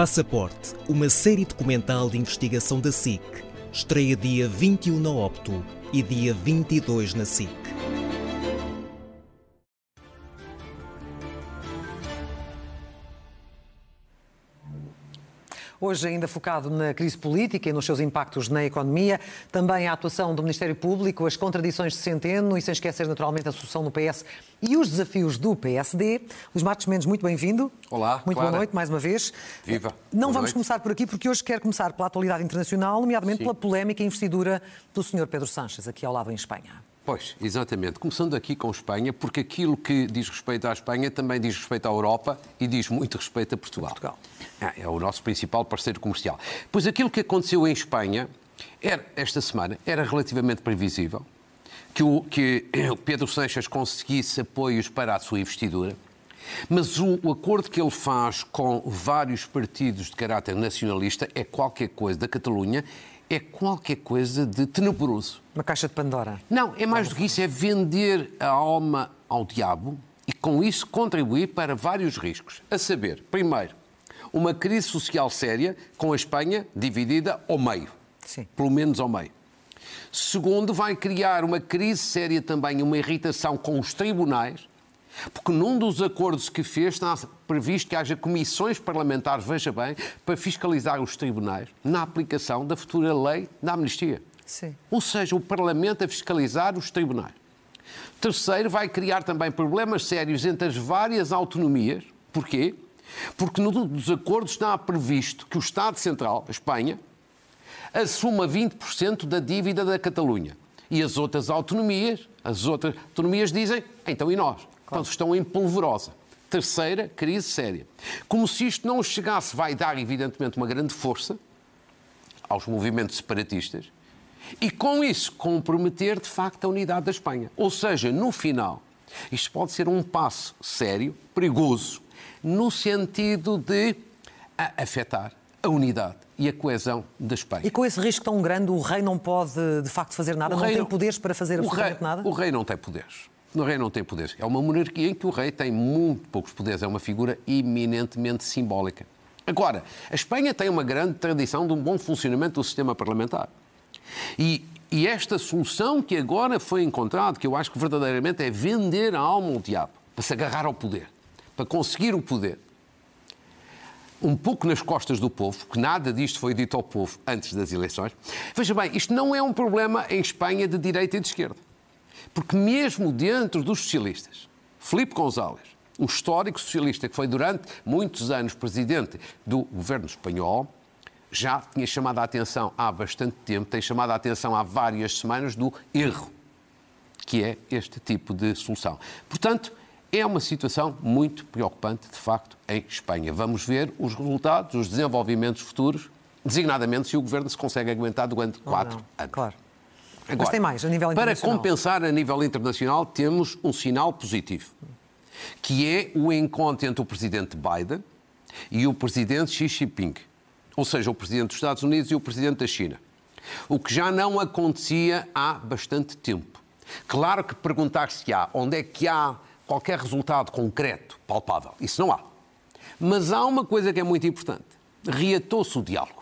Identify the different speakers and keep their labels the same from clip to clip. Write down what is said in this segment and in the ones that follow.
Speaker 1: Passaporte, uma série documental de investigação da SIC. Estreia dia 21 na Opto e dia 22 na SIC.
Speaker 2: Hoje, ainda focado na crise política e nos seus impactos na economia, também a atuação do Ministério Público, as contradições de Centeno e, sem esquecer, naturalmente, a sucessão no PS e os desafios do PSD. Luís Marcos Mendes, muito bem-vindo.
Speaker 3: Olá.
Speaker 2: Muito
Speaker 3: Clara.
Speaker 2: boa noite, mais uma vez.
Speaker 3: Viva.
Speaker 2: Não
Speaker 3: Boa
Speaker 2: vamos
Speaker 3: noite.
Speaker 2: começar por aqui, porque hoje quero começar pela atualidade internacional, nomeadamente
Speaker 3: Sim.
Speaker 2: pela polémica e investidura do Sr. Pedro Sánchez, aqui ao lado em Espanha.
Speaker 3: Pois, exatamente. Começando aqui com Espanha, porque aquilo que diz respeito à Espanha também diz respeito à Europa e diz muito respeito a Portugal.
Speaker 2: Portugal.
Speaker 3: É, é o nosso principal parceiro comercial. Pois aquilo que aconteceu em Espanha, era, esta semana, era relativamente previsível que o, que Pedro Sanches conseguisse apoios para a sua investidura, mas o, o acordo que ele faz com vários partidos de caráter nacionalista é qualquer coisa da Catalunha, é qualquer coisa de tenebroso.
Speaker 2: Uma caixa de Pandora.
Speaker 3: Não, é mais do que isso, é vender a alma ao diabo e com isso contribuir para vários riscos. A saber, primeiro, uma crise social séria com a Espanha dividida ao meio.
Speaker 2: Sim.
Speaker 3: Pelo menos ao meio. Segundo, vai criar uma crise séria também, uma irritação com os tribunais, porque num dos acordos que fez está previsto que haja comissões parlamentares, veja bem, para fiscalizar os tribunais na aplicação da futura lei da amnistia.
Speaker 2: Sim.
Speaker 3: Ou seja, o Parlamento a fiscalizar os tribunais. Terceiro, vai criar também problemas sérios entre as várias autonomias. Porquê? Porque num dos acordos está previsto que o Estado Central, a Espanha, assuma 20% da dívida da Catalunha. E as outras autonomias, as outras autonomias dizem, então e nós? Então estão em polvorosa. Terceira, crise séria. Como se isto não chegasse, vai dar evidentemente uma grande força aos movimentos separatistas e com isso comprometer de facto a unidade da Espanha. Ou seja, no final, isto pode ser um passo sério, perigoso, no sentido de afetar a unidade e a coesão da Espanha.
Speaker 2: E com esse risco tão grande, o rei não pode, de facto, fazer nada?
Speaker 3: O
Speaker 2: não tem poderes para fazer absolutamente
Speaker 3: rei,
Speaker 2: nada?
Speaker 3: O rei não tem poderes. O rei não tem poderes. É uma monarquia em que o rei tem muito poucos poderes. É uma figura eminentemente simbólica. Agora, a Espanha tem uma grande tradição de um bom funcionamento do sistema parlamentar. E, e esta solução que agora foi encontrada, que eu acho que verdadeiramente é vender a alma ao diabo, para se agarrar ao poder, para conseguir o poder, um pouco nas costas do povo, que nada disto foi dito ao povo antes das eleições. Veja bem, isto não é um problema em Espanha de direita e de esquerda. Porque mesmo dentro dos socialistas, Filipe González, um histórico socialista que foi durante muitos anos presidente do governo espanhol, já tinha chamado a atenção há bastante tempo, tem chamado a atenção há várias semanas do erro que é este tipo de solução. Portanto, é uma situação muito preocupante, de facto, em Espanha. Vamos ver os resultados, os desenvolvimentos futuros, designadamente se o governo se consegue aguentar durante
Speaker 2: Ou
Speaker 3: quatro
Speaker 2: não.
Speaker 3: anos.
Speaker 2: Claro.
Speaker 3: Agora,
Speaker 2: Mas tem mais, a nível
Speaker 3: Para
Speaker 2: internacional.
Speaker 3: compensar a nível internacional, temos um sinal positivo, que é o encontro entre o presidente Biden e o presidente Xi Jinping, ou seja, o presidente dos Estados Unidos e o presidente da China. O que já não acontecia há bastante tempo. Claro que perguntar-se-á onde é que há qualquer resultado concreto, palpável. Isso não há. Mas há uma coisa que é muito importante. Reatou-se o diálogo.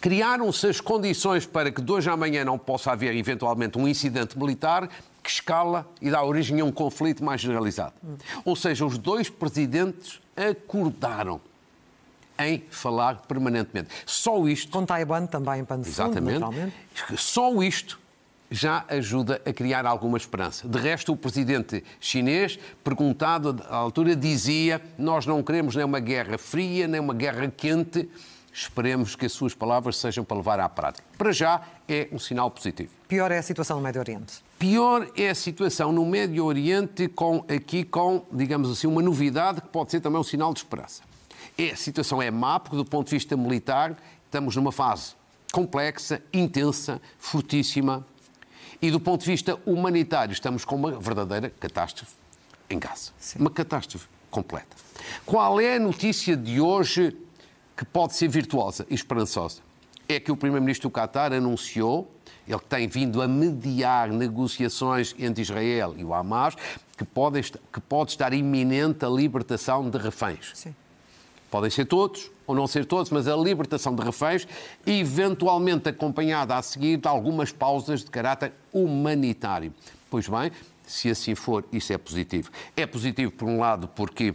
Speaker 3: Criaram-se as condições para que de hoje à amanhã não possa haver eventualmente um incidente militar que escala e dá origem a um conflito mais generalizado. Ou seja, os dois presidentes acordaram em falar permanentemente. Só isto
Speaker 2: Com Taiwan também em pano
Speaker 3: Exatamente. Só isto já ajuda a criar alguma esperança. De resto, o presidente chinês, perguntado à altura, dizia: Nós não queremos nem uma guerra fria, nem uma guerra quente. Esperemos que as suas palavras sejam para levar à prática. Para já, é um sinal positivo.
Speaker 2: Pior é a situação no Médio Oriente.
Speaker 3: Pior é a situação no Médio Oriente, com, aqui com, digamos assim, uma novidade que pode ser também um sinal de esperança. É, a situação é má, porque do ponto de vista militar estamos numa fase complexa, intensa, fortíssima, e do ponto de vista humanitário estamos com uma verdadeira catástrofe em Gaza. Sim. Uma catástrofe completa. Qual é a notícia de hoje que pode ser virtuosa e esperançosa? É que o Primeiro-Ministro do Qatar anunciou, ele tem vindo a mediar negociações entre Israel e o Hamas, que pode, que pode estar iminente a libertação de reféns. Sim. Podem ser todos ou não ser todos, mas a libertação de reféns, eventualmente acompanhada a seguir de algumas pausas de caráter humanitário. Pois bem, se assim for, isso é positivo. É positivo, por um lado, porque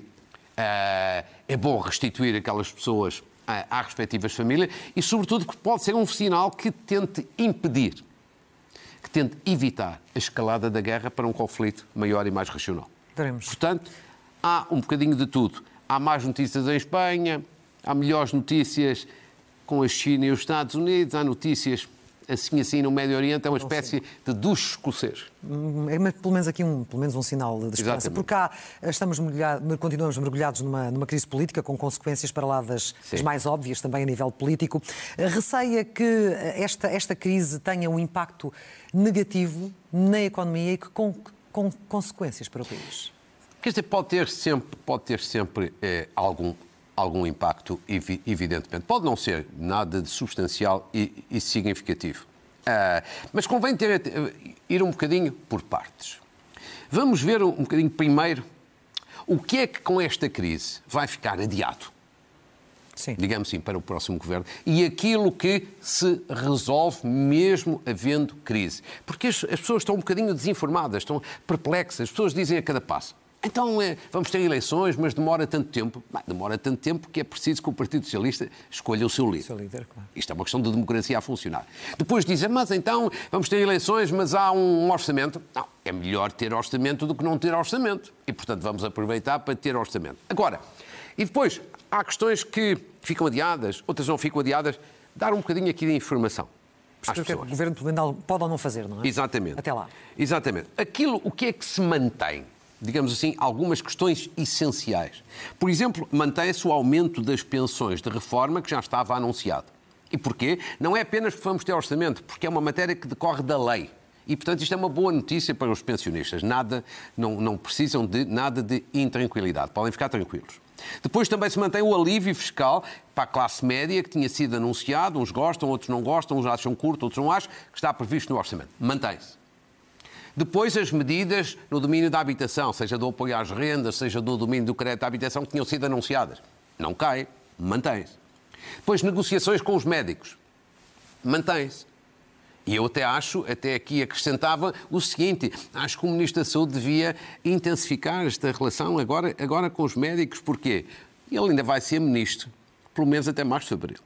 Speaker 3: é bom restituir aquelas pessoas uh, às respectivas famílias e, sobretudo, porque pode ser um sinal que tente impedir, que tente evitar a escalada da guerra para um conflito maior e mais regional.
Speaker 2: Teremos.
Speaker 3: Portanto, há um bocadinho de tudo. Há mais notícias em Espanha, há melhores notícias com a China e os Estados Unidos, há notícias assim assim no Médio Oriente é uma espécie de duche escocês.
Speaker 2: É pelo menos aqui um, pelo menos um sinal de esperança. Exatamente. Porque cá estamos mergulhados, continuamos mergulhados numa, numa crise política com consequências para lá das, das, mais óbvias também a nível político. Receia que esta, esta crise tenha um impacto negativo na economia e que com, com consequências para o país.
Speaker 3: Quer dizer, pode ter sempre, pode ter sempre é, algum, algum impacto, evidentemente. Pode não ser nada de substancial e, e significativo. Uh, mas convém ter, ir um bocadinho por partes. Vamos ver um bocadinho primeiro o que é que com esta crise vai ficar adiado. Sim. digamos assim, para o próximo governo, e aquilo que se resolve mesmo havendo crise. Porque as, as pessoas estão um bocadinho desinformadas, estão perplexas, as pessoas dizem a cada passo. Então é, vamos ter eleições, mas demora tanto tempo. Demora tanto tempo que é preciso que o Partido Socialista escolha o seu líder. O seu líder claro. Isto é uma questão de democracia a funcionar. Depois dizem, mas então vamos ter eleições, mas há um orçamento. Não, é melhor ter orçamento do que não ter orçamento. E, portanto, vamos aproveitar para ter orçamento. Agora, e depois, há questões que ficam adiadas, outras não ficam adiadas. Dar um bocadinho aqui de informação.
Speaker 2: Perceber o que é que o Governo pode ou não fazer, não é?
Speaker 3: Exatamente.
Speaker 2: Até lá.
Speaker 3: Exatamente. Aquilo, o que é que se mantém? Digamos assim, algumas questões essenciais. Por exemplo, mantém-se o aumento das pensões de reforma que já estava anunciado. E porquê? Não é apenas porque vamos ter orçamento, porque é uma matéria que decorre da lei. E, portanto, isto é uma boa notícia para os pensionistas. Nada, não, não precisam de nada de intranquilidade. Podem ficar tranquilos. Depois também se mantém o alívio fiscal para a classe média, que tinha sido anunciado. Uns gostam, outros não gostam, uns acham curto, outros não acham, que está previsto no orçamento. Mantém-se. Depois, as medidas no domínio da habitação, seja do apoio às rendas, seja do domínio do crédito à habitação, que tinham sido anunciadas. Não cai, mantém-se. Depois, negociações com os médicos. Mantém-se. E eu até acho, até aqui acrescentava o seguinte: acho que o Ministro da Saúde devia intensificar esta relação agora, agora com os médicos, porque ele ainda vai ser Ministro, pelo menos até março de abril.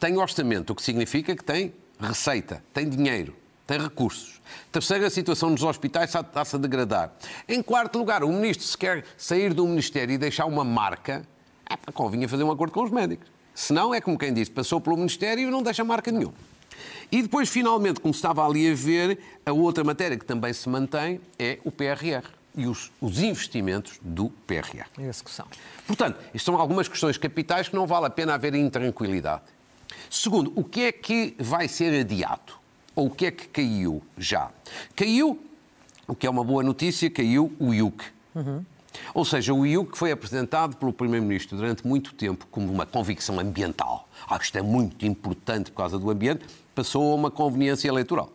Speaker 3: Tem orçamento, o que significa que tem receita, tem dinheiro tem recursos. Terceira situação nos hospitais está-se a degradar. Em quarto lugar, o ministro, se quer sair do Ministério e deixar uma marca, é, convinha fazer um acordo com os médicos. Senão, é como quem disse, passou pelo Ministério e não deixa marca nenhuma. E depois, finalmente, como estava ali a ver, a outra matéria que também se mantém é o PRR e os, os investimentos do PRR.
Speaker 2: E a execução.
Speaker 3: Portanto, isto são algumas questões capitais que não vale a pena haver intranquilidade. Segundo, o que é que vai ser adiado? Ou o que é que caiu já? Caiu, o que é uma boa notícia, caiu o IUC. Uhum. Ou seja, o IUC foi apresentado pelo Primeiro-Ministro durante muito tempo como uma convicção ambiental. Ah, isto é muito importante por causa do ambiente, passou a uma conveniência eleitoral.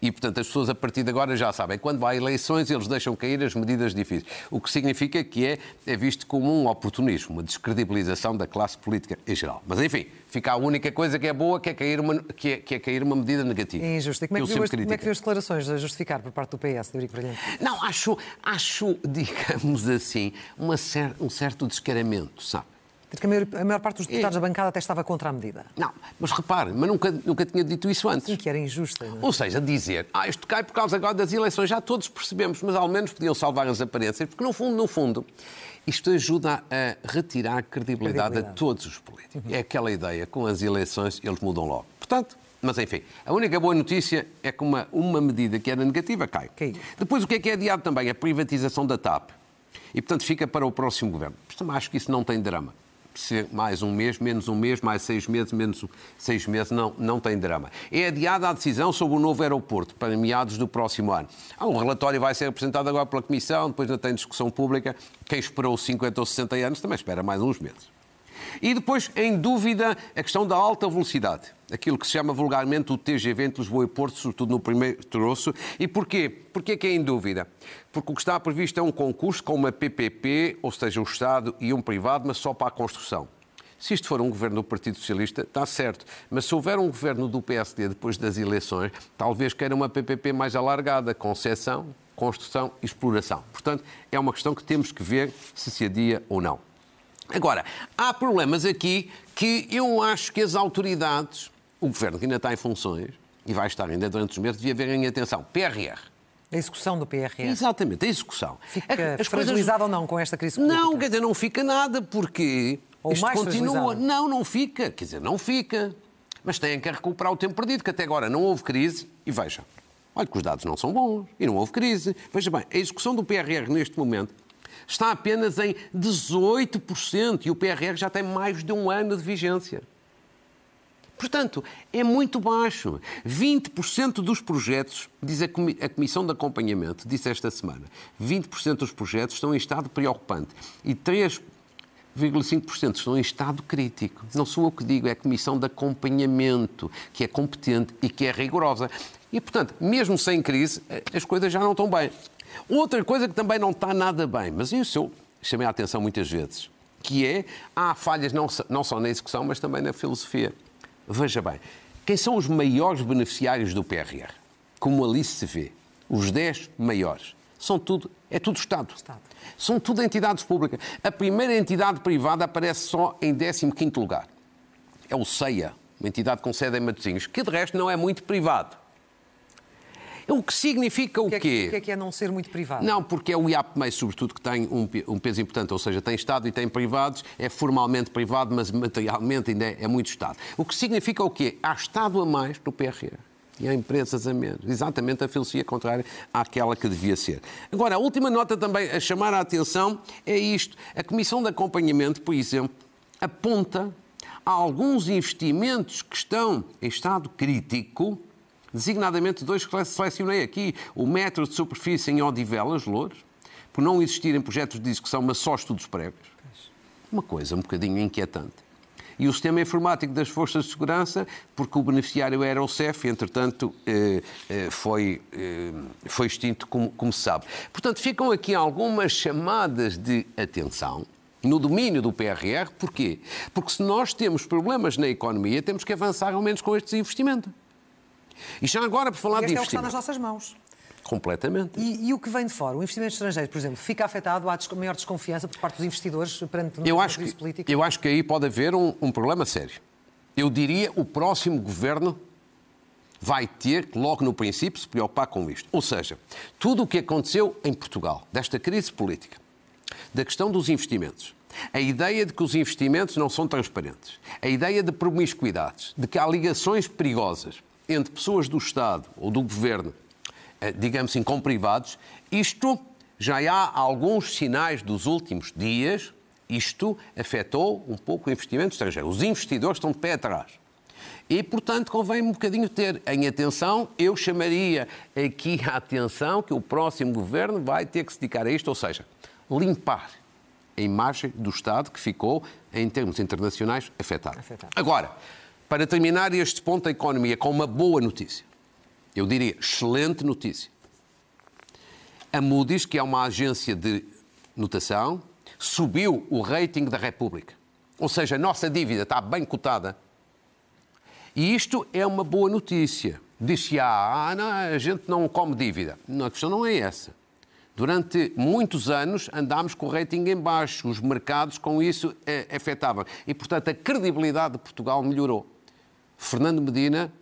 Speaker 3: E, portanto, as pessoas a partir de agora já sabem, quando há eleições, eles deixam cair as medidas difíceis. O que significa que é, é visto como um oportunismo, uma descredibilização da classe política em geral. Mas, enfim, fica a única coisa que é boa, que é cair uma, que é, que é cair uma medida negativa.
Speaker 2: É injusto. E como é que, viu, como é que viu as declarações a justificar por parte do PS, do Eurico Brilhante?
Speaker 3: Não, acho, acho, digamos assim, uma cer um certo descaramento, sabe?
Speaker 2: Que a maior, a maior parte dos deputados é. da bancada até estava contra a medida.
Speaker 3: Não, mas repare, mas nunca, nunca tinha dito isso antes.
Speaker 2: Sim, que era injusta. É?
Speaker 3: Ou seja, dizer, ah, isto cai por causa agora das eleições, já todos percebemos, mas ao menos podiam salvar as aparências, porque no fundo, no fundo, isto ajuda a retirar credibilidade, credibilidade. a todos os políticos. Uhum. É aquela ideia, com as eleições eles mudam logo. Portanto, mas enfim, a única boa notícia é que uma, uma medida que era negativa cai. Okay. Depois o que é que é adiado também? A privatização da TAP. E portanto fica para o próximo governo. Também acho que isso não tem drama mais um mês, menos um mês, mais seis meses, menos seis meses, não, não tem drama. É adiada a decisão sobre o novo aeroporto para meados do próximo ano. Ah, o relatório vai ser apresentado agora pela Comissão, depois ainda tem discussão pública. Quem esperou 50 ou 60 anos também espera mais uns meses. E depois, em dúvida, a questão da alta velocidade. Aquilo que se chama vulgarmente o TGV entre Lisboa e Porto, sobretudo no primeiro troço. E porquê? Porquê que é em dúvida? Porque o que está previsto é um concurso com uma PPP, ou seja, o Estado e um privado, mas só para a construção. Se isto for um governo do Partido Socialista, está certo. Mas se houver um governo do PSD depois das eleições, talvez queira uma PPP mais alargada, concessão, construção e exploração. Portanto, é uma questão que temos que ver se se adia ou não. Agora, há problemas aqui que eu acho que as autoridades, o governo que ainda está em funções, e vai estar ainda durante os meses, devia verem atenção. PRR.
Speaker 2: A execução do PRR.
Speaker 3: Exatamente, a execução.
Speaker 2: Fica as fragilizado coisas... ou não com esta crise política?
Speaker 3: Não, quer dizer, não fica nada, porque
Speaker 2: ou
Speaker 3: isto
Speaker 2: mais
Speaker 3: continua. Não, não fica. Quer dizer, não fica. Mas têm que recuperar o tempo perdido, que até agora não houve crise. E vejam, olha que os dados não são bons e não houve crise. Veja bem, a execução do PRR neste momento está apenas em 18% e o PRR já tem mais de um ano de vigência. Portanto, é muito baixo. 20% dos projetos, diz a Comissão de Acompanhamento, disse esta semana, 20% dos projetos estão em estado preocupante e 3,5% estão em estado crítico. Não sou eu que digo, é a Comissão de Acompanhamento, que é competente e que é rigorosa. E, portanto, mesmo sem crise, as coisas já não estão bem. Outra coisa que também não está nada bem, mas isso eu chamei a atenção muitas vezes, que é, há falhas não, não só na execução, mas também na filosofia. Veja bem, quem são os maiores beneficiários do PRR? Como ali se vê, os 10 maiores. São tudo, é tudo Estado. Estado. São tudo entidades públicas. A primeira entidade privada aparece só em 15º lugar. É o CEIA, uma entidade com sede em Matosinhos, que de resto não é muito privado. O que significa o,
Speaker 2: que
Speaker 3: é, quê?
Speaker 2: O que é que é não ser muito privado?
Speaker 3: Não, porque é o IAPMEI, sobretudo, que tem um, um, peso importante, ou seja, tem Estado e tem privados, é formalmente privado, mas materialmente ainda é, é muito Estado. O que significa o quê? Há Estado a mais no PRR e há empresas a menos. Exatamente a filosofia contrária àquela que devia ser. Agora, a última nota também a chamar a atenção é isto. A Comissão de Acompanhamento, por exemplo, aponta a alguns investimentos que estão em estado crítico designadamente dois que selecionei aqui. O metro de superfície em Odivelas, Louros, por não existirem projetos de execução, mas só estudos prévios. Uma coisa um bocadinho inquietante. E o sistema informático das Forças de Segurança, porque o beneficiário era o CEF, entretanto, eh, eh, foi, eh, foi extinto, como, como se sabe. Portanto, ficam aqui algumas chamadas de atenção no domínio do PRR. Porquê? Porque se nós temos problemas na economia, temos que avançar ao menos com estes investimentos. E já agora, por falar
Speaker 2: e
Speaker 3: de
Speaker 2: investimento... é o que está
Speaker 3: nas
Speaker 2: nossas mãos.
Speaker 3: Completamente.
Speaker 2: E, e, o que vem de fora? O investimento estrangeiro, por exemplo, fica afetado? Há maior desconfiança por parte dos investidores perante
Speaker 3: eu acho que,
Speaker 2: política?
Speaker 3: Eu acho que aí pode haver um, um problema sério. Eu diria o próximo governo vai ter que, logo no princípio, se preocupar com isto. Ou seja, tudo o que aconteceu em Portugal, desta crise política, da questão dos investimentos, a ideia de que os investimentos não são transparentes, a ideia de promiscuidades, de que há ligações perigosas, entre pessoas do Estado ou do Governo, eh, digamos assim, com privados, isto já há alguns sinais dos últimos dias, isto afetou um pouco o investimento estrangeiro. Os investidores estão de pé atrás. E, portanto, convém um bocadinho ter em atenção, eu chamaria aqui a atenção que o próximo governo vai ter que se dedicar a isto, ou seja, limpar a imagem do Estado que ficou, em termos internacionais, afetado. afetado. Agora, para terminar este ponto da economia com uma boa notícia, eu diria excelente notícia. A Moody's, que é uma agência de notação, subiu o rating da República. Ou seja, a nossa dívida está bem cotada. E isto é uma boa notícia. Diz-se, ah, não, a gente não come dívida. Não, a questão não é essa. Durante muitos anos andámos com o rating em baixo, os mercados com isso eh, afetavam. E, portanto, a credibilidade de Portugal melhorou. Fernando Medina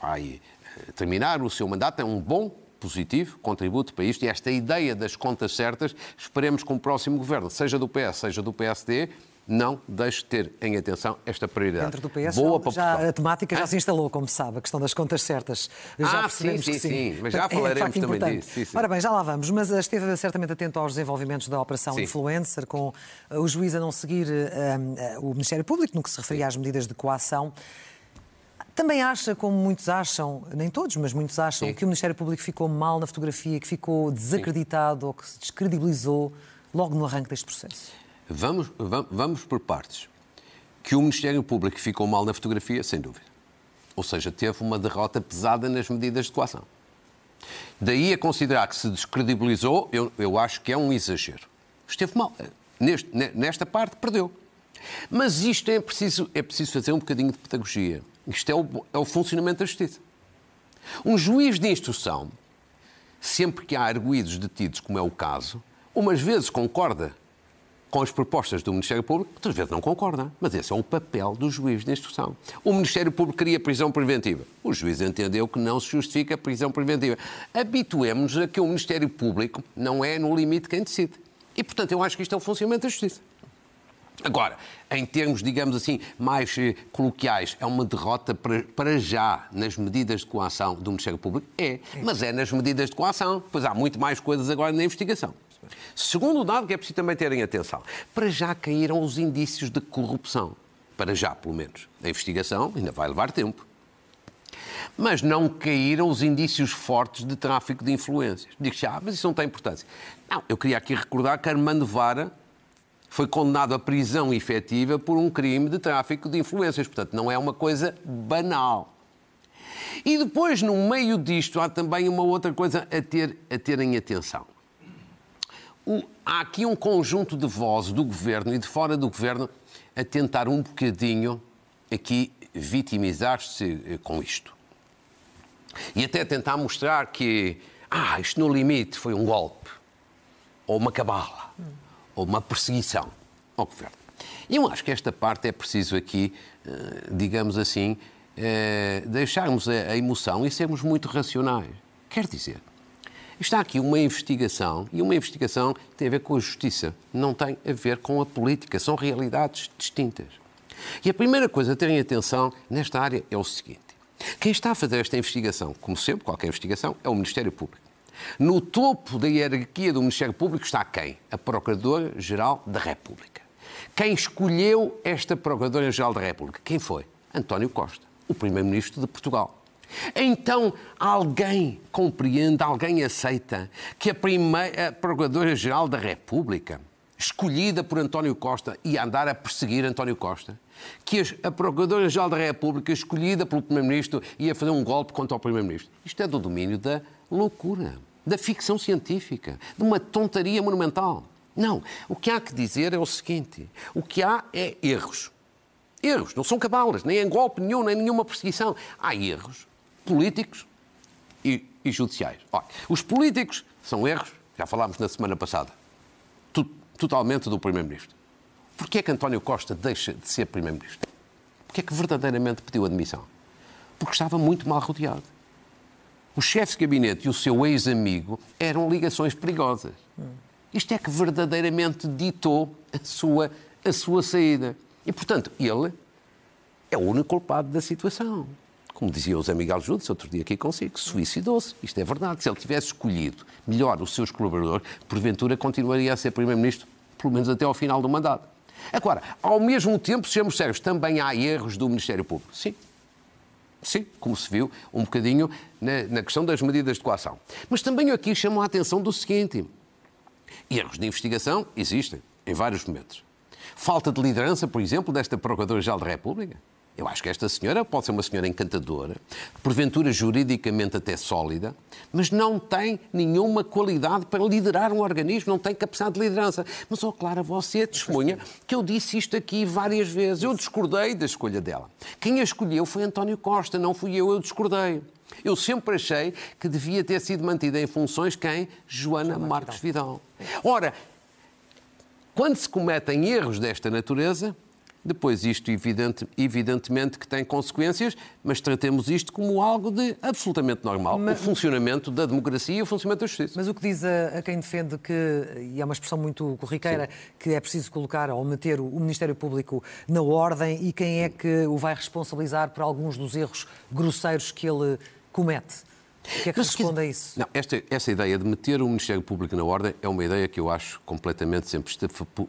Speaker 3: vai eh, terminar o seu mandato, é um bom, positivo contributo para isto e esta ideia das contas certas, esperemos que o próximo governo, seja do PS, seja do PSD, não deixe de ter em atenção esta prioridade.
Speaker 2: Dentro do PS
Speaker 3: Boa
Speaker 2: já,
Speaker 3: para
Speaker 2: já
Speaker 3: Portugal.
Speaker 2: a temática já
Speaker 3: Ah,
Speaker 2: se instalou, como se sabe, a questão das contas certas. Já
Speaker 3: Ah,
Speaker 2: percebemos
Speaker 3: sim,
Speaker 2: que
Speaker 3: sim, sim, mas já
Speaker 2: é, de
Speaker 3: falaremos
Speaker 2: facto,
Speaker 3: também
Speaker 2: importante.
Speaker 3: disso, sim, sim.
Speaker 2: Ora bem, já lá vamos, mas eh, esteve certamente atento aos desenvolvimentos da Operação
Speaker 3: Sim.
Speaker 2: Influencer, com eh, o juiz a não seguir eh, o Ministério Público no que se referia às medidas de coação. Também acha, como muitos acham, nem todos, mas muitos acham,
Speaker 3: Sim.
Speaker 2: que o Ministério Público ficou mal na fotografia, que ficou desacreditado ou que se descredibilizou logo no arranque deste processo?
Speaker 3: Vamos, vam- vamos por partes. Que o Ministério Público ficou mal na fotografia, sem dúvida. Ou seja, teve uma derrota pesada nas medidas de coação. Daí a considerar que se descredibilizou, eu, eu acho que é um exagero. Esteve mal. Neste- ne- nesta parte, perdeu. Mas isto é preciso, é preciso fazer um bocadinho de pedagogia. Isto é o, é o funcionamento da justiça. Um juiz de instrução, sempre que há arguídos detidos, como é o caso, umas vezes concorda com as propostas do Ministério Público, outras vezes não concorda. Mas esse é o papel do juiz de instrução. O Ministério Público queria prisão preventiva. O juiz entendeu que não se justifica a prisão preventiva. Habituemos-nos a que o Ministério Público não é, no limite, quem decide. E, portanto, eu acho que isto é o funcionamento da justiça. Agora, em termos, digamos assim, mais eh, coloquiais, é uma derrota para, para já nas medidas de coação do Ministério Público? É, mas é nas medidas de coação, pois há muito mais coisas agora na investigação. Segundo dado que é preciso também terem atenção, para já caíram os indícios de corrupção. Para já, pelo menos. A investigação ainda vai levar tempo. Mas não caíram os indícios fortes de tráfico de influências. Digo-se, ah, mas isso não tem importância. Não, eu queria aqui recordar que Armando Vara foi condenado à prisão efetiva por um crime de tráfico de influências. Portanto, não é uma coisa banal. E depois, no meio disto, há também uma outra coisa a ter, a ter em atenção. O- há aqui um conjunto de vozes do governo e de fora do governo a tentar um bocadinho aqui vitimizar-se eh, com isto. E até tentar mostrar que, ah, isto no limite foi um golpe, ou uma cabala, ou uma perseguição ao governo. E eu acho que esta parte é preciso aqui, eh, digamos assim, eh, deixarmos a a emoção e sermos muito racionais. Quer dizer, Está aqui uma investigação e uma investigação tem a ver com a justiça, não tem a ver com a política, são realidades distintas. E a primeira coisa a terem atenção nesta área é o seguinte: quem está a fazer esta investigação, como sempre, qualquer investigação, é o Ministério Público. No topo da hierarquia do Ministério Público está quem? A Procuradora-Geral da República. Quem escolheu esta Procuradora-Geral da República? Quem foi? António Costa, o Primeiro-Ministro de Portugal. Então, alguém compreende, alguém aceita que a primeira Procuradora-Geral da República, escolhida por António Costa, ia andar a perseguir António Costa? Que a Procuradora-Geral da República, escolhida pelo Primeiro-Ministro, ia fazer um golpe contra o Primeiro-Ministro? Isto é do domínio da loucura, da ficção científica, de uma tontaria monumental. Não. O que há que dizer é o seguinte: o que há é erros. Erros, não são cabalas, nem em golpe nenhum, nem nenhuma perseguição. Há erros políticos e, e judiciais. Olha, os políticos são erros, já falámos na semana passada, to- totalmente do Primeiro-Ministro. Porquê é que António Costa deixa de ser Primeiro-Ministro? Porquê é que verdadeiramente pediu admissão? Porque estava muito mal rodeado. O chefe de gabinete e o seu ex-amigo eram ligações perigosas. Isto é que verdadeiramente ditou a sua, a sua saída. E, portanto, ele é o único culpado da situação. Como dizia o José Miguel Judes, outro dia aqui consigo, suicidou-se. Isto é verdade. Se ele tivesse escolhido melhor os seus colaboradores, porventura continuaria a ser Primeiro-Ministro, pelo menos até ao final do mandato. Agora, ao mesmo tempo, sejamos sérios, também há erros do Ministério Público. Sim. Sim, como se viu um bocadinho na, na questão das medidas de coação. Mas também aqui chamam a atenção do seguinte: erros de investigação existem em vários momentos. Falta de liderança, por exemplo, desta Procuradora-Geral da República. Eu acho que esta senhora pode ser uma senhora encantadora, porventura juridicamente até sólida, mas não tem nenhuma qualidade para liderar um organismo, não tem capacidade de liderança. Mas, ó Clara, você é testemunha que eu disse isto aqui várias vezes. Eu discordei da escolha dela. Quem a escolheu foi António Costa, não fui eu, eu discordei. Eu sempre achei que devia ter sido mantida em funções quem? Joana Marques Vidal. Ora, quando se cometem erros desta natureza, Depois, isto evidente, evidentemente que tem consequências, mas tratemos isto como algo de absolutamente normal. Mas, o funcionamento da democracia e o funcionamento da justiça.
Speaker 2: Mas o que diz a, a quem defende que, e é uma expressão muito corriqueira, Sim. que é preciso colocar ou meter o, o Ministério Público na ordem e quem é que o vai responsabilizar por alguns dos erros grosseiros que ele comete? O que é que Mas, responde a isso?
Speaker 3: Não, esta, essa ideia de meter o Ministério Público na ordem é uma ideia que eu acho completamente sempre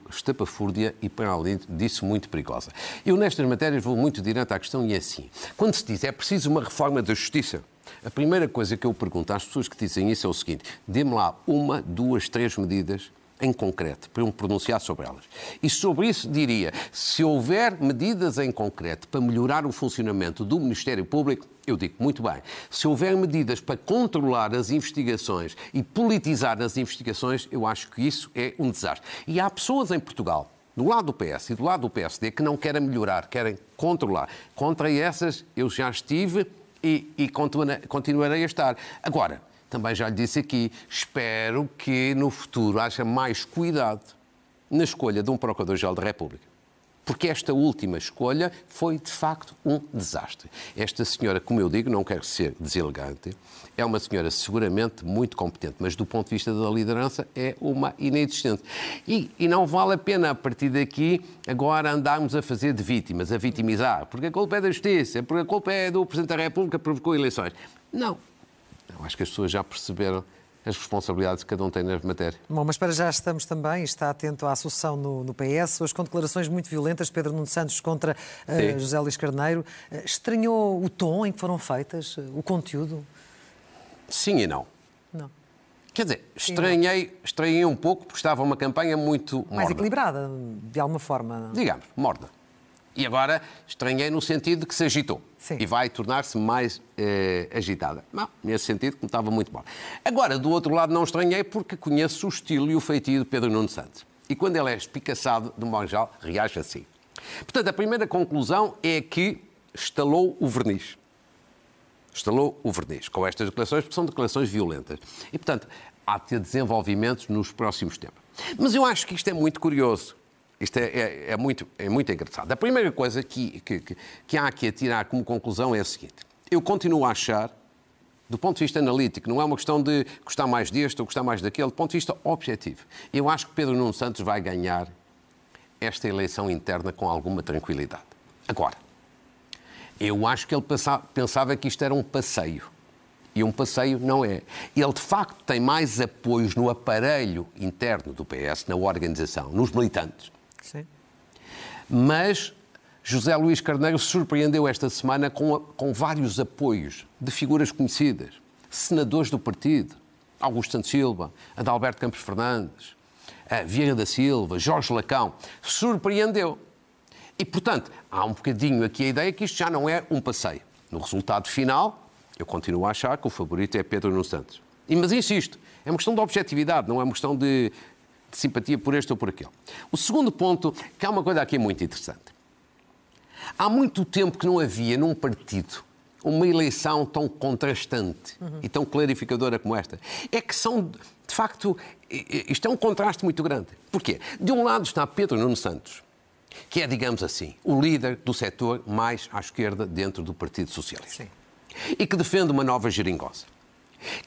Speaker 3: estapafúrdia e, para além disso, muito perigosa. Eu, nestas matérias, vou muito direto à questão e é assim. Quando se diz é preciso uma reforma da justiça, a primeira coisa que eu pergunto às pessoas que dizem isso é o seguinte: dê-me lá uma, duas, três medidas em concreto, para eu me pronunciar sobre elas. E sobre isso diria, se houver medidas em concreto para melhorar o funcionamento do Ministério Público, eu digo muito bem. Se houver medidas para controlar as investigações e politizar as investigações, eu acho que isso é um desastre. E há pessoas em Portugal, do lado do PS e do lado do PSD, que não querem melhorar, querem controlar. Contra essas eu já estive e, e continuarei a estar. Agora, também já lhe disse aqui, espero que no futuro haja mais cuidado na escolha de um Procurador-Geral da República. Porque esta última escolha foi, de facto, um desastre. Esta senhora, como eu digo, não quero ser deselegante, é uma senhora seguramente muito competente, mas do ponto de vista da liderança é uma inexistente. E, e não vale a pena, a partir daqui, agora andarmos a fazer de vítimas, a vitimizar, porque a culpa é da Justiça, porque a culpa é do Presidente da República que provocou eleições. Não, eu acho que as pessoas já perceberam as responsabilidades que cada um tem na matéria.
Speaker 2: Bom, mas para já estamos também, está atento à sucessão no, no PS, hoje com declarações muito violentas de Pedro Nuno Santos contra uh, José Luís Carneiro. Uh, estranhou o tom em que foram feitas, uh, o conteúdo?
Speaker 3: Sim e não.
Speaker 2: Não.
Speaker 3: Quer dizer, estranhei, estranhei um pouco porque estava uma campanha muito morna.
Speaker 2: Mais equilibrada, de alguma forma.
Speaker 3: Digamos, morna. E agora estranhei no sentido de que se agitou. Sim. E vai tornar-se mais eh, agitada. Não, nesse sentido, como estava muito mal. Agora, do outro lado, não estranhei porque conheço o estilo e o feitio de Pedro Nuno Santos. E quando ele é espicaçado, de modo geral, reage assim. Portanto, a primeira conclusão é que estalou o verniz. Estalou o verniz com estas declarações, porque são declarações violentas. E, portanto, há de ter desenvolvimentos nos próximos tempos. Mas eu acho que isto é muito curioso. Isto é, é, é, muito, é muito engraçado. A primeira coisa que, que, que há aqui a tirar como conclusão é a seguinte: eu continuo a achar, do ponto de vista analítico, não é uma questão de gostar mais deste ou gostar mais daquele, do ponto de vista objetivo. Eu acho que Pedro Nuno Santos vai ganhar esta eleição interna com alguma tranquilidade. Agora, eu acho que ele pensava que isto era um passeio. E um passeio não é. Ele, de facto, tem mais apoios no aparelho interno do PS, na organização, nos militantes, Sim. Mas José Luís Carneiro surpreendeu esta semana com, com vários apoios de figuras conhecidas, senadores do partido, Augusto Santos Silva, Adalberto Campos Fernandes, Vieira da Silva, Jorge Lacão. Surpreendeu. E, portanto, há um bocadinho aqui a ideia que isto já não é um passeio. No resultado final, eu continuo a achar que o favorito é Pedro Nuno Santos. Mas insisto, é uma questão de objetividade, não é uma questão de de simpatia por este ou por aquele. O segundo ponto, que há uma coisa aqui muito interessante. Há muito tempo que não havia num partido uma eleição tão contrastante uhum. e tão clarificadora como esta. É que são, de facto, isto é um contraste muito grande. Porquê? De um lado está Pedro Nuno Santos, que é, digamos assim, o líder do setor mais à esquerda dentro do Partido Socialista. Sim. E que defende uma nova geringonça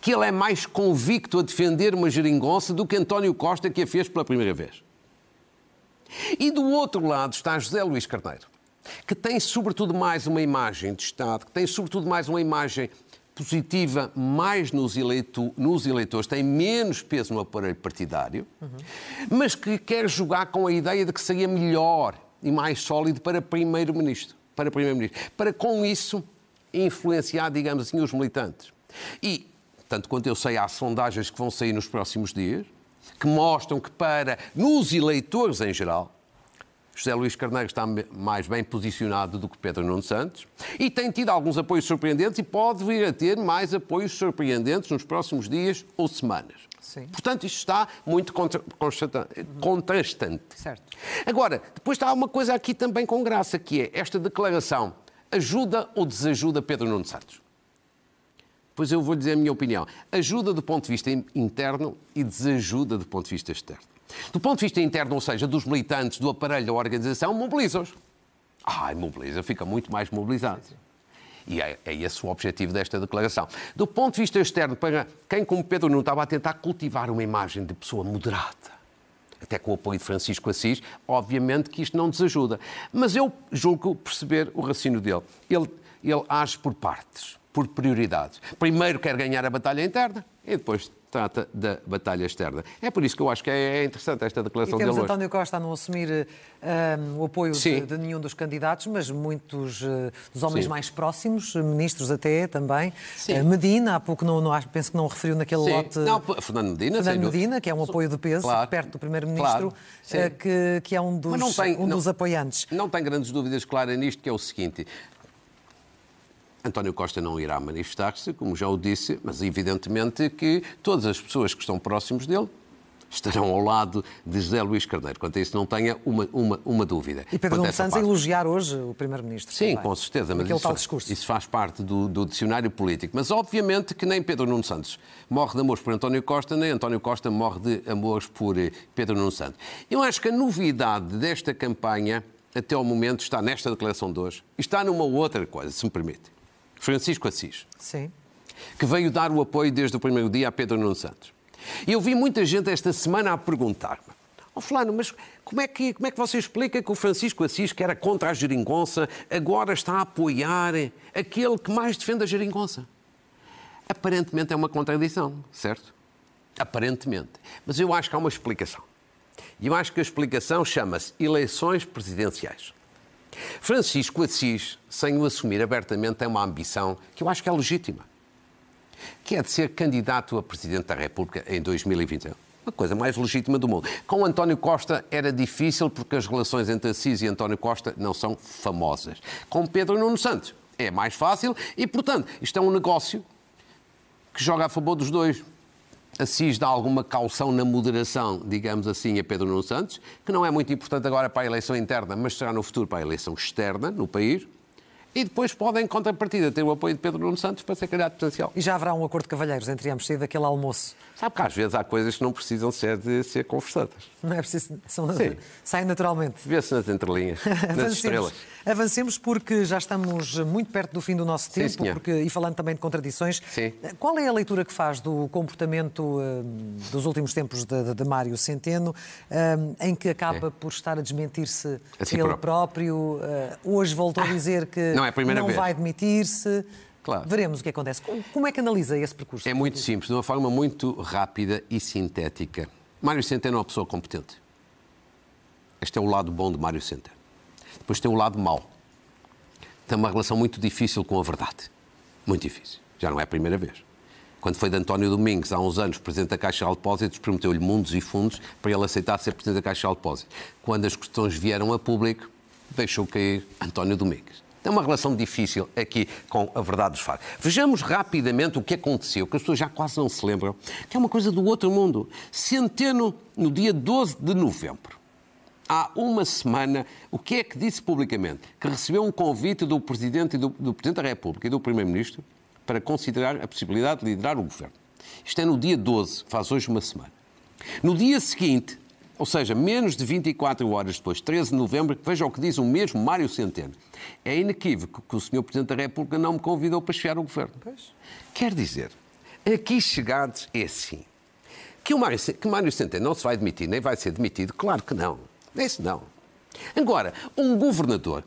Speaker 3: que ele é mais convicto a defender uma geringonça do que António Costa, que a fez pela primeira vez. E do outro lado está José Luís Carneiro, que tem sobretudo mais uma imagem de Estado, que tem sobretudo mais uma imagem positiva mais nos, eleito, nos eleitores, tem menos peso no aparelho partidário, uhum. mas que quer jogar com a ideia de que seria melhor e mais sólido para primeiro-ministro, para primeiro-ministro, para com isso influenciar, digamos assim, os militantes. E tanto quanto eu sei, há sondagens que vão sair nos próximos dias, que mostram que para, nos eleitores em geral, José Luís Carneiro está mais bem posicionado do que Pedro Nuno Santos e tem tido alguns apoios surpreendentes e pode vir a ter mais apoios surpreendentes nos próximos dias ou semanas. Sim. Portanto, isto está muito contra, contrastante. Certo. Agora, depois está uma coisa aqui também com graça, que é esta declaração ajuda ou desajuda Pedro Nuno Santos? Pois eu vou dizer a minha opinião. Ajuda do ponto de vista interno e desajuda do ponto de vista externo. Do ponto de vista interno, ou seja, dos militantes, do aparelho da organização, mobilizam-os. Ah, mobiliza, fica muito mais mobilizado. E é, é, esse o objetivo desta declaração. Do ponto de vista externo, para quem, como Pedro não estava a tentar cultivar uma imagem de pessoa moderada, até com o apoio de Francisco Assis, obviamente que isto não desajuda. Mas eu julgo perceber o raciocínio dele. Ele, ele age por partes, por prioridades. Primeiro quer ganhar a batalha interna e depois trata da batalha externa. É por isso que eu acho que é interessante esta declaração
Speaker 2: e temos
Speaker 3: dele
Speaker 2: António Costa a não assumir um, o apoio de, de, nenhum dos candidatos, mas muitos uh, dos homens Sim. mais próximos, ministros até também. Uh, Medina, há pouco não, não, penso que não referiu naquele Sim. lote.
Speaker 3: Não, Fernando Medina,
Speaker 2: Fernando Medina, que é um apoio de peso, claro. perto do Primeiro-Ministro, claro. uh, que, que é um dos, tem, um dos apoiantes.
Speaker 3: Não tem grandes dúvidas claras nisto, que é o seguinte. António Costa não irá manifestar-se, como já o disse, mas evidentemente que todas as pessoas que estão próximos dele estarão ao lado de José Luís Carneiro. Quanto a isso, não tenha uma, uma, uma dúvida.
Speaker 2: E Pedro Nuno Santos a elogiar hoje o Primeiro-Ministro.
Speaker 3: Sim, também. com certeza. Mas isso, faz, isso faz parte do, do, dicionário político. Mas, obviamente, que nem Pedro Nuno Santos morre de amores por António Costa, nem António Costa morre de amores por eh, Pedro Nuno Santos. Eu acho que a novidade desta campanha, até ao momento, está nesta declaração de hoje, e está numa outra coisa, se me permite. Francisco Assis.
Speaker 2: Sim.
Speaker 3: Que veio dar o apoio desde o primeiro dia a Pedro Nuno Santos. E eu vi muita gente esta semana a perguntar-me: oh, Fulano, mas como é, que, como é que você explica que o Francisco Assis, que era contra a geringonça, agora está a apoiar aquele que mais defende a geringonça? Aparentemente é uma contradição, certo? Aparentemente. Mas eu acho que há uma explicação. E eu acho que a explicação chama-se eleições presidenciais. Francisco Assis, sem o assumir abertamente, tem uma ambição que eu acho que é legítima, que é de ser candidato a Presidente da República em 2021. A coisa mais legítima do mundo. Com António Costa era difícil porque as relações entre Assis e António Costa não são famosas. Com Pedro Nuno Santos é mais fácil e, portanto, isto é um negócio que joga a favor dos dois. Assis dá alguma caução na moderação, digamos assim, a Pedro Nuno Santos, que não é muito importante agora para a eleição interna, mas será no futuro para a eleição externa no país. E depois podem, em contrapartida, ter o apoio de Pedro Nuno Santos para ser candidato potencial.
Speaker 2: E já haverá um acordo de cavalheiros entre ambos, sair daquele almoço?
Speaker 3: Sabe que às vezes há coisas que não precisam ser de ser conversadas.
Speaker 2: Não é preciso, são, saem naturalmente.
Speaker 3: Vê-se nas entrelinhas, nas estrelas.
Speaker 2: Avancemos porque já estamos muito perto do fim do nosso tempo Sim, porque, e falando também de contradições.
Speaker 3: Sim.
Speaker 2: Qual é a leitura que faz do comportamento uh, dos últimos tempos de, de, de Mário Centeno, uh, em que acaba é. por estar a desmentir-se assim ele próprio? próprio uh, hoje voltou a dizer que
Speaker 3: não, é não
Speaker 2: vai demitir-se. Claro. Veremos o que acontece. Como é que analisa esse percurso?
Speaker 3: É muito simples, de uma forma muito rápida e sintética. Mário Centeno é uma pessoa competente. Este é o lado bom de Mário Centeno. Depois tem o lado mau. Tem uma relação muito difícil com a verdade. Muito difícil. Já não é a primeira vez. Quando foi de António Domingos, há uns anos, presidente da Caixa de Depósitos, prometeu-lhe mundos e fundos para ele aceitar ser presidente da Caixa de Depósitos. Quando as questões vieram a público, deixou cair António Domingos. Tem uma relação difícil aqui com a verdade dos fatos. Vejamos rapidamente o que aconteceu, que as pessoas já quase não se lembram, que é uma coisa do outro mundo. Centeno, no dia 12 de novembro, há uma semana, o que é que disse publicamente? Que recebeu um convite do Presidente, do, do Presidente da República e do Primeiro-Ministro para considerar a possibilidade de liderar o Governo. Isto é no dia 12, faz hoje uma semana. No dia seguinte, ou seja, menos de 24 horas depois, 13 de novembro, veja o que diz o mesmo Mário Centeno. É inequívoco que o Sr. Presidente da República não me convidou para chefiar o Governo. Pois. Quer dizer, aqui chegados é assim. Que o Mário, que Mário Centeno não se vai demitir, nem vai ser demitido, claro que não. Esse não. Agora, um governador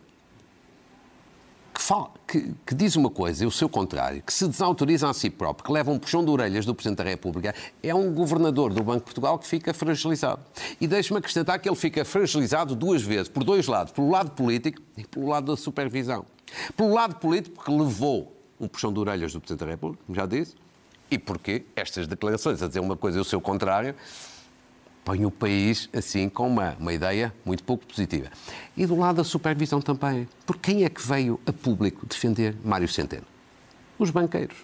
Speaker 3: fala, que, que, diz uma coisa e o seu contrário, que se desautoriza a si próprio, que leva um puxão de orelhas do Presidente da República, é um governador do Banco de Portugal que fica fragilizado. E deixe-me acrescentar que ele fica fragilizado duas vezes, por dois lados, pelo lado político e pelo lado da supervisão. Pelo lado político, porque levou um puxão de orelhas do Presidente da República, como já disse, e porque estas declarações a dizer uma coisa e o seu contrário põe o país assim com uma, uma ideia muito pouco positiva. E do lado da supervisão também. Porque quem é que veio a público defender Mário Centeno? Os banqueiros.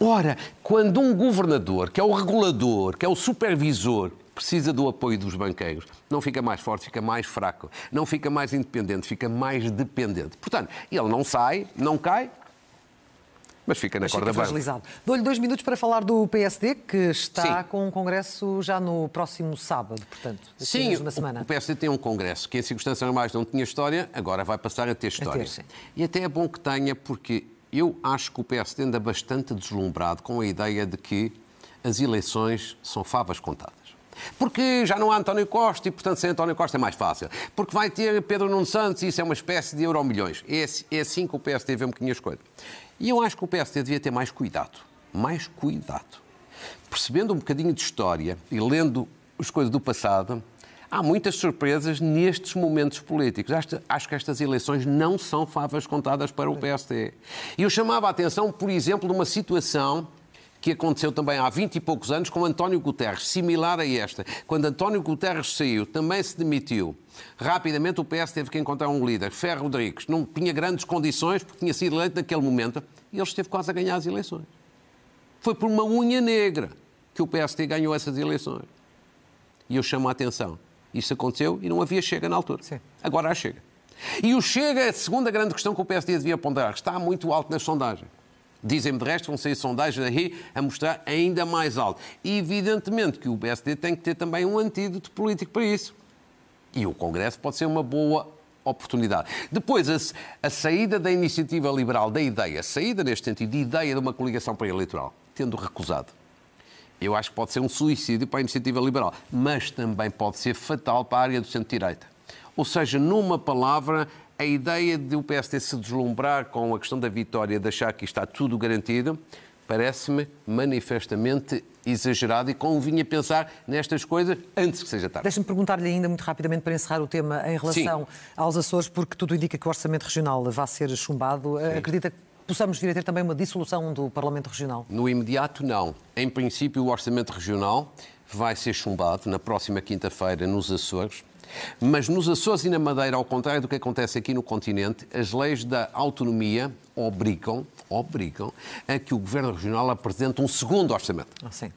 Speaker 3: Ora, quando um governador, que é o regulador, que é o supervisor, precisa do apoio dos banqueiros, não fica mais forte, fica mais fraco. Não fica mais independente, fica mais dependente. Portanto, ele não sai, não cai, Mas fica na
Speaker 2: Mas
Speaker 3: corda bamba.
Speaker 2: Dou-lhe dois minutos para falar do PSD, que está
Speaker 3: Sim.
Speaker 2: com um congresso já no próximo sábado, portanto, a
Speaker 3: Sim,
Speaker 2: uma
Speaker 3: o-
Speaker 2: semana.
Speaker 3: o PSD tem um congresso que em circunstâncias normais não tinha história, agora vai passar a ter história.
Speaker 2: sim.
Speaker 3: e até é bom que tenha, porque eu acho que o PSD anda bastante deslumbrado com a ideia de que as eleições são favas contadas. Porque já não há António Costa e, portanto, sem António Costa é mais fácil. Porque vai ter Pedro Nuno Santos e isso é uma espécie de euro milhões. É, assim- é assim que o PSD vê um bocadinho as coisas. E eu acho que o PSD devia ter mais cuidado. Mais cuidado. Percebendo um bocadinho de história e lendo as coisas do passado, há muitas surpresas nestes momentos políticos. Acho, acho que estas eleições não são favas contadas para o PSD. E eu chamava a atenção, por exemplo, de uma situação que aconteceu também há 20 e poucos anos com António Guterres, similar a esta. Quando António Guterres saiu, também se demitiu. Rapidamente o PS teve que encontrar um líder, Ferro Rodrigues. Não tinha grandes condições, porque tinha sido eleito naquele momento, e ele esteve quase a ganhar as eleições. Foi por uma unha negra que o PSD ganhou essas eleições. E eu chamo a atenção. Isso aconteceu e não havia Chega na altura.
Speaker 2: Sim.
Speaker 3: Agora há Chega. E o Chega é a segunda grande questão que o PSD devia ponderar. Está muito alto nas sondagens. Dizem-me de resto, vão sair sondagens aí a mostrar ainda mais alto. E evidentemente que o PSD tem que ter também um antídoto político para isso. E o Congresso pode ser uma boa oportunidade. Depois, a, a saída da iniciativa liberal, da ideia, a saída neste sentido, de ideia de uma coligação pré-eleitoral, tendo recusado. Eu acho que pode ser um suicídio para a iniciativa liberal, mas também pode ser fatal para a área do centro-direita. Ou seja, numa palavra, a ideia de o PSD se deslumbrar com a questão da vitória, de achar que está tudo garantido, parece-me manifestamente exagerado e convinha pensar nestas coisas antes que seja tarde.
Speaker 2: Deixa-me perguntar-lhe ainda muito rapidamente para encerrar o tema em relação aos Açores, porque tudo indica que o Orçamento Regional vai ser chumbado. Acredita que possamos vir a ter também uma dissolução do Parlamento Regional?
Speaker 3: No imediato, não. Em princípio, o Orçamento Regional vai ser chumbado na próxima quinta-feira nos Açores. Mas nos Açores e na Madeira, ao contrário do que acontece aqui no continente, as leis da autonomia obrigam, obrigam a que o Governo Regional apresente um segundo orçamento
Speaker 2: Ah, sim.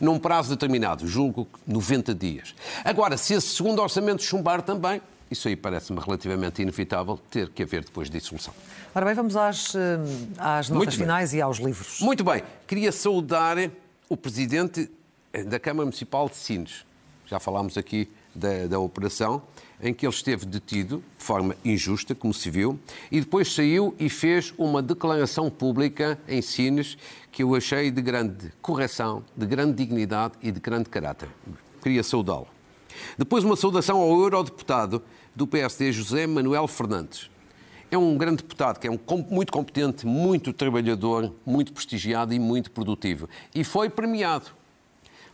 Speaker 3: num prazo determinado, julgo que 90 dias. Agora, se esse segundo orçamento chumbar também, isso aí parece-me relativamente inevitável ter que haver depois dissolução.
Speaker 2: Ora bem, vamos às, eh, às notas finais e aos livros.
Speaker 3: Muito bem, queria saudar o presidente da Câmara Municipal de Sines. Já falámos aqui da, da operação, em que ele esteve detido de forma injusta, como se viu, e depois saiu e fez uma declaração pública em Sines que eu achei de grande correção, de grande dignidade e de grande caráter. Queria saudá-lo. Depois, uma saudação ao eurodeputado do PSD, José Manuel Fernandes. É um grande deputado que é um, muito competente, muito trabalhador, muito prestigiado e muito produtivo. E foi premiado,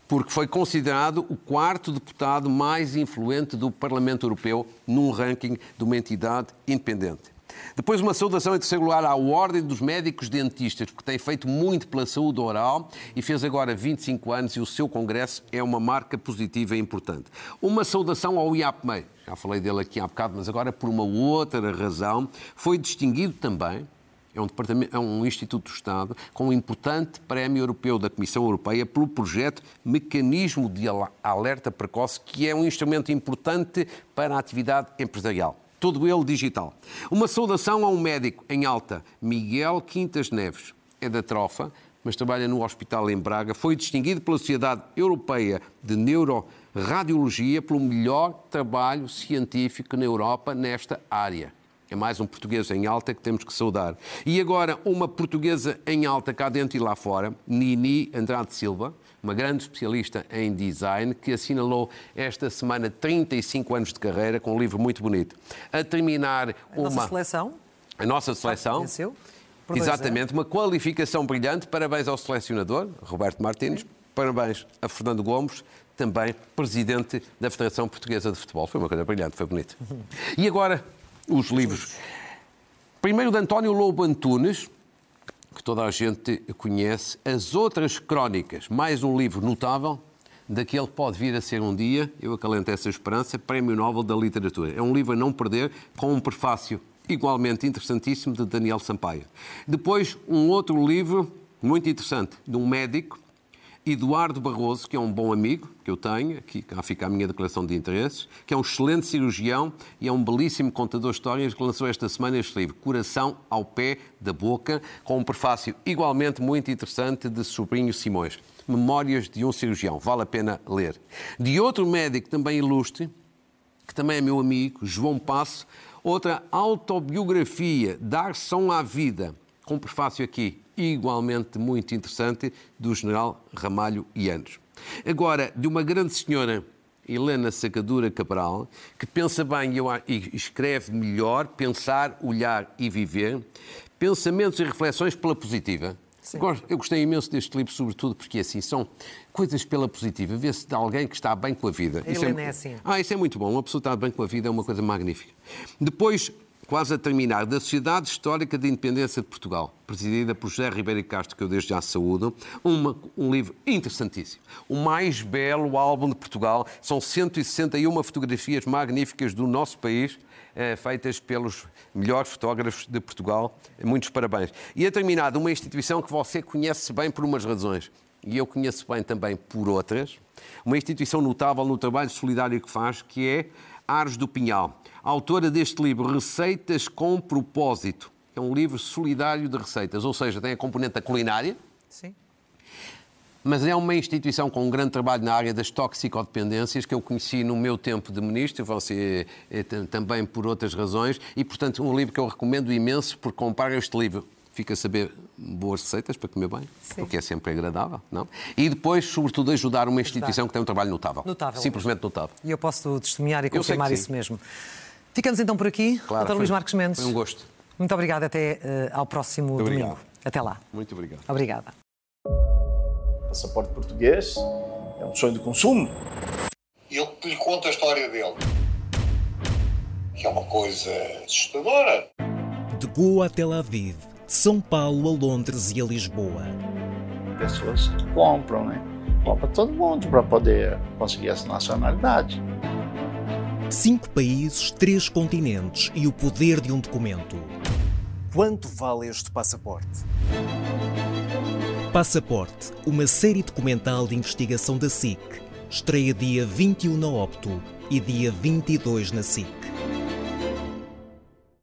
Speaker 3: porque foi considerado o quarto deputado mais influente do Parlamento Europeu num ranking de uma entidade independente. Depois, uma saudação em terceiro lugar à Ordem dos Médicos Dentistas, porque tem feito muito pela saúde oral e fez agora 25 anos e o seu congresso é uma marca positiva e importante. Uma saudação ao IAPMEI, já falei dele aqui há bocado, mas agora por uma outra razão, foi distinguido também é um, departamento, é um Instituto do Estado com um importante prémio europeu da Comissão Europeia pelo projeto Mecanismo de Al- Alerta Precoce, que é um instrumento importante para a atividade empresarial. Todo ele digital. Uma saudação a um médico em alta, Miguel Quintas Neves. É da Trofa, mas trabalha no hospital em Braga. Foi distinguido pela Sociedade Europeia de Neuroradiologia pelo melhor trabalho científico na Europa nesta área. É mais um português em alta que temos que saudar. E agora, uma portuguesa em alta cá dentro e lá fora, Nini Andrade Silva, uma grande especialista em design, que assinalou esta semana 35 anos de carreira com um livro muito bonito. A terminar
Speaker 2: A
Speaker 3: uma.
Speaker 2: nossa seleção
Speaker 3: A nossa seleção.
Speaker 2: venceu. por dois a zero.
Speaker 3: Exatamente, uma qualificação brilhante. Parabéns ao selecionador, Roberto Martins. Parabéns a Fernando Gomes, também presidente da Federação Portuguesa de Futebol. Foi uma coisa brilhante, foi bonito. E agora, os livros. Primeiro de António Lobo Antunes, que toda a gente conhece. As outras crónicas, mais um livro notável, daquele que pode vir a ser um dia, eu acalento essa esperança, Prémio Nobel da Literatura. É um livro a não perder, com um prefácio igualmente interessantíssimo de Daniel Sampaio. Depois, um outro livro muito interessante, de um médico Eduardo Barroso, que é um bom amigo que eu tenho, aqui cá fica a minha declaração de interesses, que é um excelente cirurgião e é um belíssimo contador de histórias que lançou esta semana este livro, Coração ao Pé da Boca, com um prefácio igualmente muito interessante de Sobrinho Simões. Memórias de um cirurgião, vale a pena ler. De outro médico também ilustre, que também é meu amigo, João Passo, outra autobiografia, Dar Som à Vida, com prefácio aqui, igualmente muito interessante, do general Ramalho Ianes. Agora, de uma grande senhora, Helena Sacadura Cabral, que pensa bem e escreve melhor, pensar, olhar e viver, pensamentos e reflexões pela positiva. Sim. Eu gostei imenso deste livro, sobretudo porque assim são coisas pela positiva. Vê-se de alguém que está bem com a vida.
Speaker 2: A isso é, é assim.
Speaker 3: Ah, isso é muito bom. Uma pessoa estar bem com a vida é uma coisa magnífica. Depois, quase a terminar, da Sociedade Histórica de Independência de Portugal, presidida por José Ribeiro Castro, que eu desde já saúdo, uma, um livro interessantíssimo. O mais belo álbum de Portugal. São 161 fotografias magníficas do nosso país, eh, feitas pelos melhores fotógrafos de Portugal. Muitos parabéns. E a terminar, uma instituição que você conhece bem por umas razões, e eu conheço bem também por outras, uma instituição notável no trabalho solidário que faz, que é Ares do Pinhal autora deste livro, Receitas com Propósito. É um livro solidário de receitas, ou seja, tem a componente da culinária.
Speaker 2: Sim.
Speaker 3: Mas é uma instituição com um grande trabalho na área das toxicodependências, que eu conheci no meu tempo de ministro, você é, também por outras razões, e, portanto, um livro que eu recomendo imenso, porque compara este livro fica a saber boas receitas para comer bem, Sim. o que é sempre agradável, não? E depois, sobretudo, ajudar uma instituição que tem um trabalho notável.
Speaker 2: Notável.
Speaker 3: Simplesmente notável.
Speaker 2: E eu posso testemunhar e confirmar isso mesmo. Ficamos então por aqui.
Speaker 3: Claro,
Speaker 2: Dr. Luís Marques Mendes.
Speaker 3: Foi um gosto.
Speaker 2: Muito obrigado. Até uh, ao próximo Muito domingo. Obrigado. Até lá.
Speaker 3: Muito obrigado.
Speaker 2: Obrigada.
Speaker 4: Passaporte português é um sonho de consumo.
Speaker 5: E ele lhe conta a história dele. Que é uma coisa assustadora.
Speaker 1: De Goa a Tel Aviv, de São Paulo a Londres e a Lisboa.
Speaker 4: Pessoas compram, né? Compra todo mundo para poder conseguir essa nacionalidade.
Speaker 1: Cinco países, três continentes e o poder de um documento. Quanto vale este passaporte? Passaporte, uma série documental de investigação da SIC. Estreia dia 21 na Opto e dia 22 na SIC.